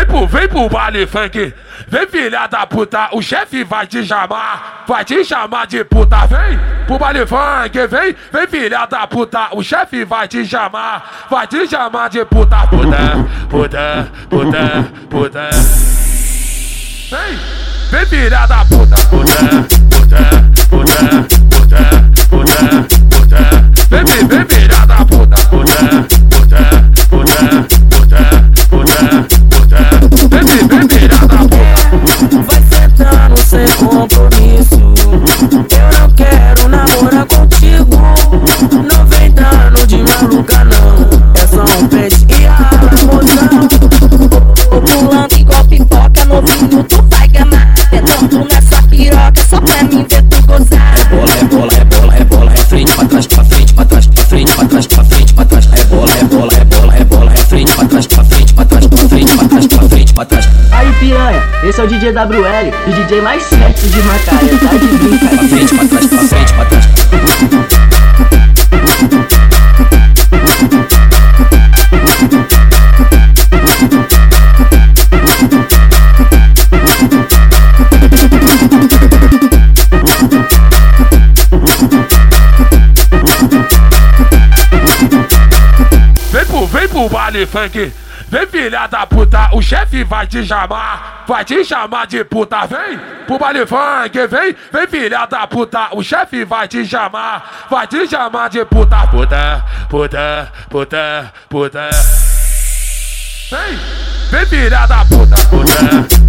Vem pro, vem pro baile funk, vem filha da puta, o chefe vai te chamar, vai te chamar de puta, vem pro baile funk, vem, vem filha da puta, o chefe vai te chamar, vai te chamar de puta, puta, puta, puta, puta. Vem, vem filha da puta, puta, puta, puta, Oh, piranha, esse é o DJ WL, o DJ mais certo de Macaé, tá de Pra brincadeira. frente, pra trás, pra frente, pra trás. Vem pro, vem pro baile funk, vem filha da puta, o chefe vai te chamar, vai te chamar de puta, vem. Pro baile funk, vem, vem filha da puta, o chefe vai te chamar, vai te chamar de puta, puta, puta, puta, puta. Vem, vem filha da puta, puta, puta,